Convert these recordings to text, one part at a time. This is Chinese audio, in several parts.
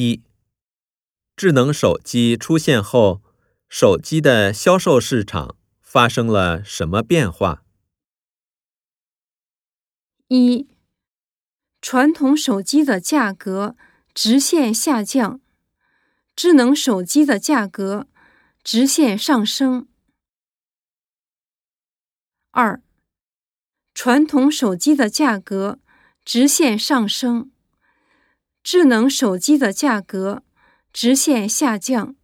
一、智能手机出现后，手机的销售市场发生了什么变化？一、传统手机的价格直线下降，智能手机的价格直线上升。二、传统手机的价格直线上升。智能手机的价格直线下降。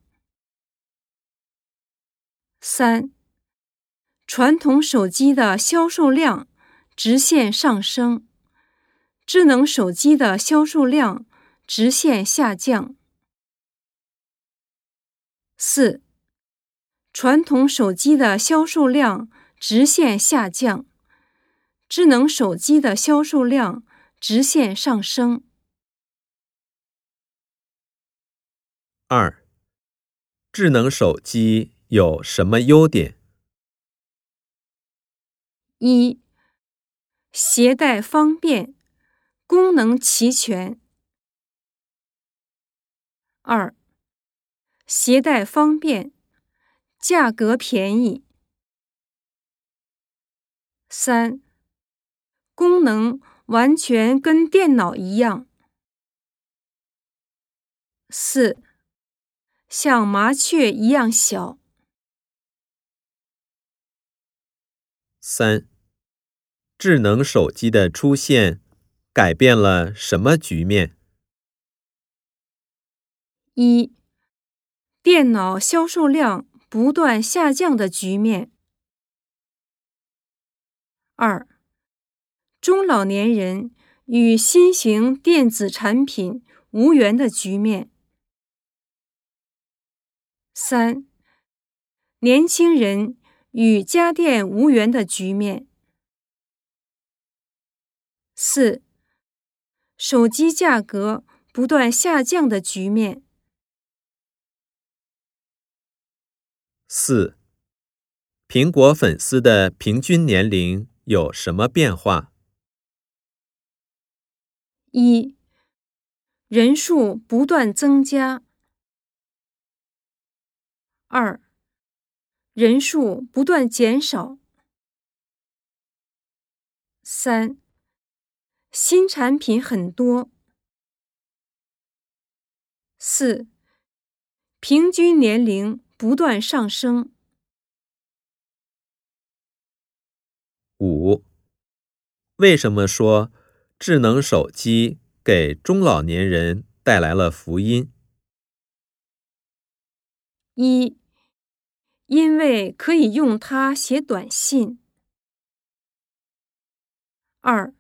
三、传统手机的销售量直线上升，智能手机的销售量直线下降。四、传统手机的销售量直线下降，智能手机的销售量直线上升。二、智能手机有什么优点？一、携带方便，功能齐全。二、携带方便，价格便宜。三、功能完全跟电脑一样。四。像麻雀一样小。三，智能手机的出现改变了什么局面？一，电脑销售量不断下降的局面。二，中老年人与新型电子产品无缘的局面。三、年轻人与家电无缘的局面。四、手机价格不断下降的局面。四、苹果粉丝的平均年龄有什么变化？一、人数不断增加。二，人数不断减少。三，新产品很多。四，平均年龄不断上升。五，为什么说智能手机给中老年人带来了福音？一。因为可以用它写短信。二，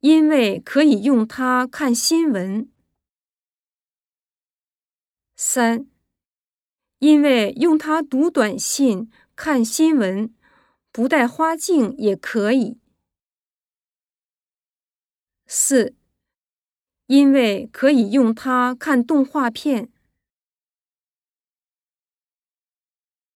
因为可以用它看新闻。三，因为用它读短信、看新闻，不带花镜也可以。四，因为可以用它看动画片。